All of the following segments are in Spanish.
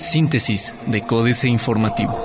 Síntesis de Códice Informativo.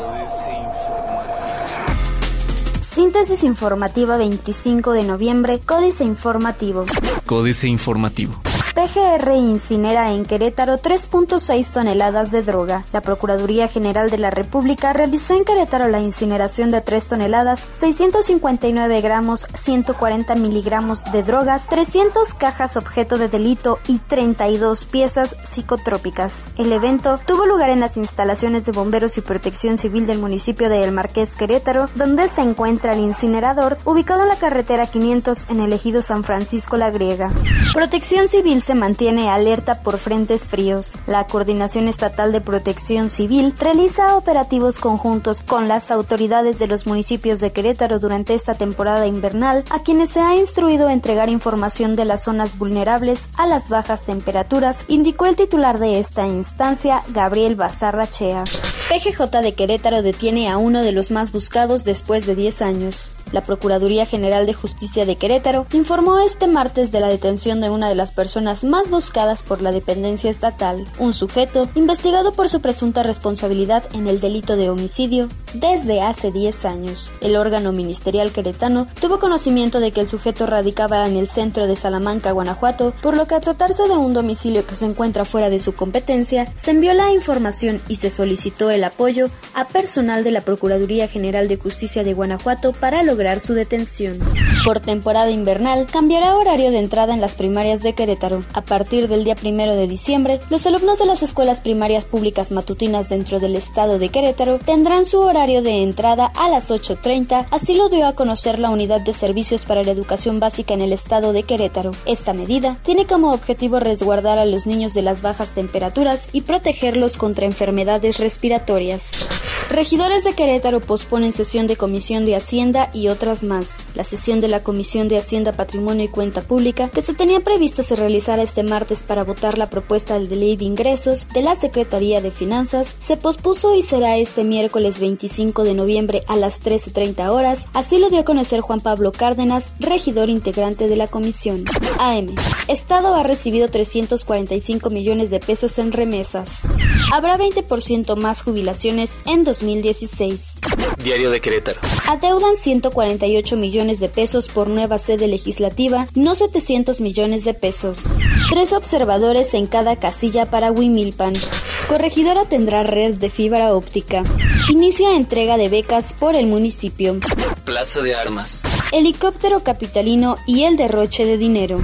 Síntesis informativa 25 de noviembre, Códice Informativo. Códice Informativo. PGR incinera en Querétaro 3.6 toneladas de droga. La Procuraduría General de la República realizó en Querétaro la incineración de 3 toneladas, 659 gramos, 140 miligramos de drogas, 300 cajas objeto de delito y 32 piezas psicotrópicas. El evento tuvo lugar en las instalaciones de bomberos y protección civil del municipio de El Marqués Querétaro, donde se encuentra el incinerador ubicado en la carretera 500 en el ejido San Francisco La Griega. Protección Civil se mantiene alerta por frentes fríos. La Coordinación Estatal de Protección Civil realiza operativos conjuntos con las autoridades de los municipios de Querétaro durante esta temporada invernal, a quienes se ha instruido entregar información de las zonas vulnerables a las bajas temperaturas, indicó el titular de esta instancia, Gabriel Bastarra Chea. PGJ de Querétaro detiene a uno de los más buscados después de 10 años. La Procuraduría General de Justicia de Querétaro informó este martes de la detención de una de las personas más buscadas por la dependencia estatal, un sujeto investigado por su presunta responsabilidad en el delito de homicidio desde hace 10 años. El órgano ministerial queretano tuvo conocimiento de que el sujeto radicaba en el centro de Salamanca, Guanajuato, por lo que a tratarse de un domicilio que se encuentra fuera de su competencia, se envió la información y se solicitó el apoyo a personal de la Procuraduría General de Justicia de Guanajuato para lograr su detención. Por temporada invernal, cambiará horario de entrada en las primarias de Querétaro. A partir del día primero de diciembre, los alumnos de las escuelas primarias públicas matutinas dentro del estado de Querétaro tendrán su horario de entrada a las 8.30, así lo dio a conocer la Unidad de Servicios para la Educación Básica en el estado de Querétaro. Esta medida tiene como objetivo resguardar a los niños de las bajas temperaturas y protegerlos contra enfermedades respiratorias. Regidores de Querétaro posponen sesión de Comisión de Hacienda y otras más. La sesión de la Comisión de Hacienda, Patrimonio y Cuenta Pública, que se tenía prevista se realizara este martes para votar la propuesta de ley de ingresos de la Secretaría de Finanzas, se pospuso y será este miércoles 25 de noviembre a las 13.30 horas, así lo dio a conocer Juan Pablo Cárdenas, regidor integrante de la comisión. AM. Estado ha recibido 345 millones de pesos en remesas. Habrá 20% más jubilaciones en 2016. Diario de Querétaro. Adeudan 148 millones de pesos por nueva sede legislativa, no 700 millones de pesos. Tres observadores en cada casilla para Wimilpan. Corregidora tendrá red de fibra óptica. Inicia entrega de becas por el municipio. Plaza de Armas. Helicóptero capitalino y el derroche de dinero.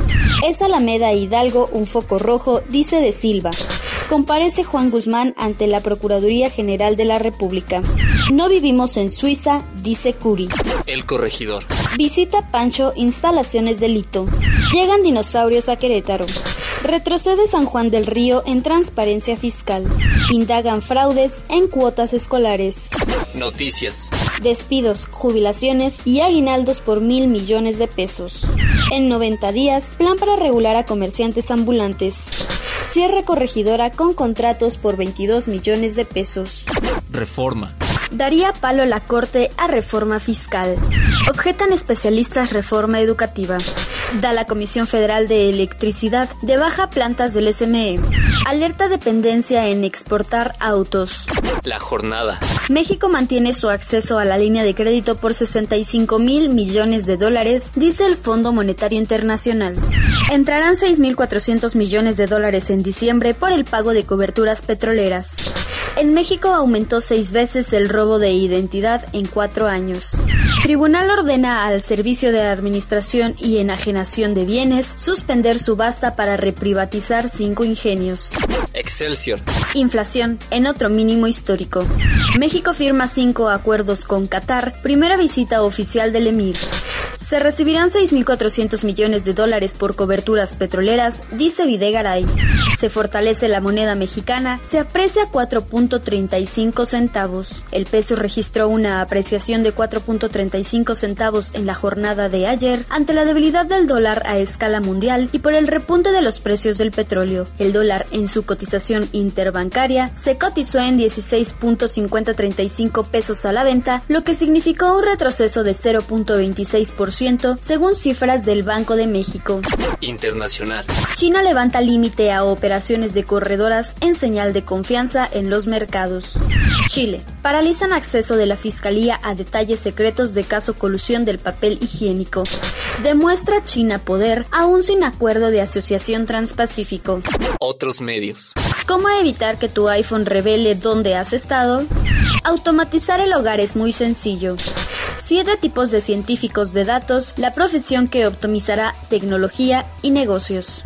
Es Alameda Hidalgo un foco rojo, dice de Silva. Comparece Juan Guzmán ante la Procuraduría General de la República. No vivimos en Suiza, dice Curi. El corregidor. Visita Pancho instalaciones delito. Llegan dinosaurios a Querétaro. Retrocede San Juan del Río en transparencia fiscal. Indagan fraudes en cuotas escolares. Noticias. Despidos, jubilaciones y aguinaldos por mil millones de pesos. En 90 días, plan para regular a comerciantes ambulantes. Cierre corregidora con contratos por 22 millones de pesos. Reforma. Daría palo la Corte a reforma fiscal. Objetan especialistas reforma educativa. Da la Comisión Federal de Electricidad de baja plantas del SME. Alerta dependencia en exportar autos. La jornada. México mantiene su acceso a la línea de crédito por 65 mil millones de dólares, dice el Fondo Monetario Internacional. Entrarán 6.400 millones de dólares en diciembre por el pago de coberturas petroleras. En México aumentó seis veces el robo de identidad en cuatro años. Tribunal ordena al Servicio de Administración y Enajenación de Bienes suspender subasta para reprivatizar cinco ingenios. Excelsior. Inflación en otro mínimo histórico. México firma cinco acuerdos con Qatar, primera visita oficial del Emir. Se recibirán 6.400 millones de dólares por coberturas petroleras, dice Videgaray. Se fortalece la moneda mexicana, se aprecia 4.35 centavos. El peso registró una apreciación de 4.35 centavos en la jornada de ayer ante la debilidad del dólar a escala mundial y por el repunte de los precios del petróleo. El dólar en su cotización interbancaria se cotizó en 16.5035 pesos a la venta, lo que significó un retroceso de 0.26% 20% según cifras del Banco de México. Internacional. China levanta límite a operaciones de corredoras en señal de confianza en los mercados. Chile. Paralizan acceso de la Fiscalía a detalles secretos de caso colusión del papel higiénico. Demuestra China poder aún sin acuerdo de asociación transpacífico. Otros medios. ¿Cómo evitar que tu iPhone revele dónde has estado? Automatizar el hogar es muy sencillo. Siete tipos de científicos de datos, la profesión que optimizará tecnología y negocios.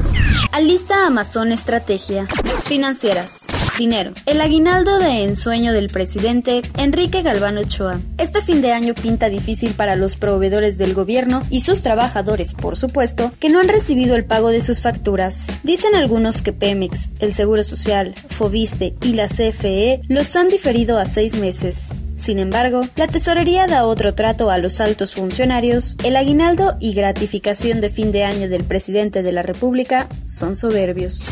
Alista Amazon Estrategia. Financieras. Dinero. El aguinaldo de ensueño del presidente Enrique Galván Ochoa. Este fin de año pinta difícil para los proveedores del gobierno y sus trabajadores, por supuesto, que no han recibido el pago de sus facturas. Dicen algunos que Pemex, el Seguro Social, Fobiste y la CFE los han diferido a seis meses. Sin embargo, la tesorería da otro trato a los altos funcionarios, el aguinaldo y gratificación de fin de año del presidente de la República son soberbios.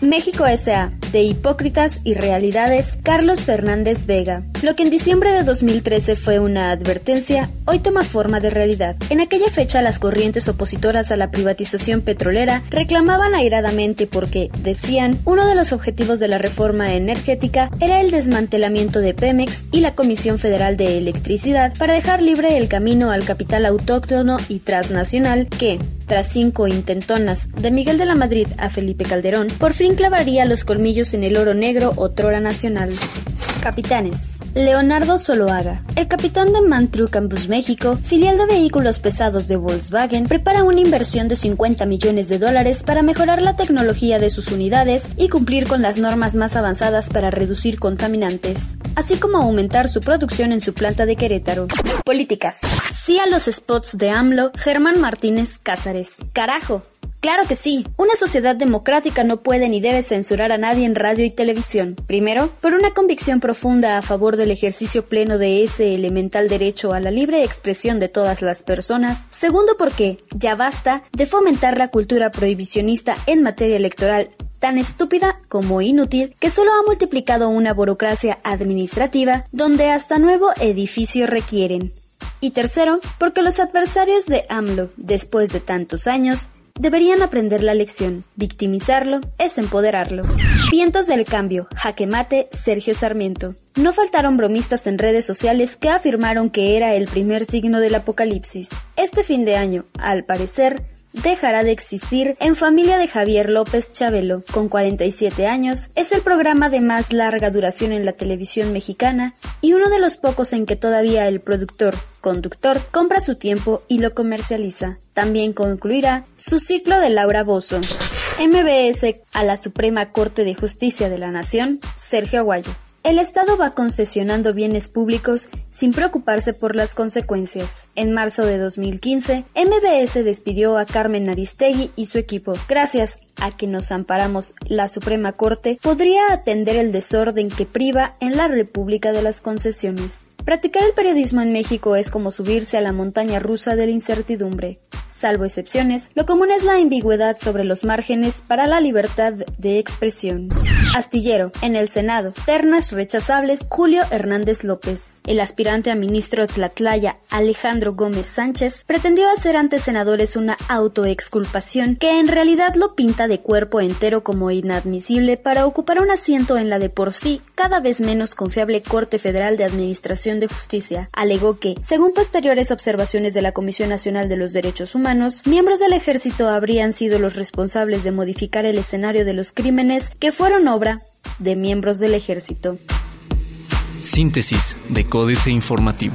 México S.A. De Hipócritas y Realidades, Carlos Fernández Vega. Lo que en diciembre de 2013 fue una advertencia, hoy toma forma de realidad. En aquella fecha las corrientes opositoras a la privatización petrolera reclamaban airadamente porque, decían, uno de los objetivos de la reforma energética era el desmantelamiento de Pemex y la Comisión Federal de Electricidad para dejar libre el camino al capital autóctono y transnacional que, tras cinco intentonas de Miguel de la Madrid a Felipe Calderón, por fin clavaría los colmillos en el oro negro otrora nacional. Capitanes. Leonardo Soloaga. El capitán de Mantru Campus México, filial de vehículos pesados de Volkswagen, prepara una inversión de 50 millones de dólares para mejorar la tecnología de sus unidades y cumplir con las normas más avanzadas para reducir contaminantes, así como aumentar su producción en su planta de Querétaro. Políticas. Sí a los spots de AMLO, Germán Martínez Cázares. Carajo, Claro que sí, una sociedad democrática no puede ni debe censurar a nadie en radio y televisión. Primero, por una convicción profunda a favor del ejercicio pleno de ese elemental derecho a la libre expresión de todas las personas. Segundo, porque ya basta de fomentar la cultura prohibicionista en materia electoral tan estúpida como inútil que solo ha multiplicado una burocracia administrativa donde hasta nuevo edificio requieren. Y tercero, porque los adversarios de AMLO, después de tantos años, Deberían aprender la lección. Victimizarlo es empoderarlo. Vientos del cambio. Jaque mate. Sergio Sarmiento. No faltaron bromistas en redes sociales que afirmaron que era el primer signo del apocalipsis. Este fin de año, al parecer, dejará de existir en familia de Javier López Chabelo, con 47 años, es el programa de más larga duración en la televisión mexicana y uno de los pocos en que todavía el productor, conductor, compra su tiempo y lo comercializa. También concluirá su ciclo de Laura Bozo. MBS a la Suprema Corte de Justicia de la Nación, Sergio Aguayo. El Estado va concesionando bienes públicos sin preocuparse por las consecuencias. En marzo de 2015, MBS despidió a Carmen Aristegui y su equipo. Gracias a que nos amparamos la Suprema Corte, podría atender el desorden que priva en la República de las concesiones. Practicar el periodismo en México es como subirse a la montaña rusa de la incertidumbre. Salvo excepciones, lo común es la ambigüedad sobre los márgenes para la libertad de expresión. Astillero, en el Senado, ternas rechazables, Julio Hernández López. El aspirante a ministro Tlatlaya, Alejandro Gómez Sánchez, pretendió hacer ante senadores una autoexculpación que en realidad lo pinta de cuerpo entero como inadmisible para ocupar un asiento en la de por sí cada vez menos confiable Corte Federal de Administración de Justicia. Alegó que, según posteriores observaciones de la Comisión Nacional de los Derechos Humanos, miembros del ejército habrían sido los responsables de modificar el escenario de los crímenes que fueron obra de miembros del ejército. Síntesis de Códice Informativo.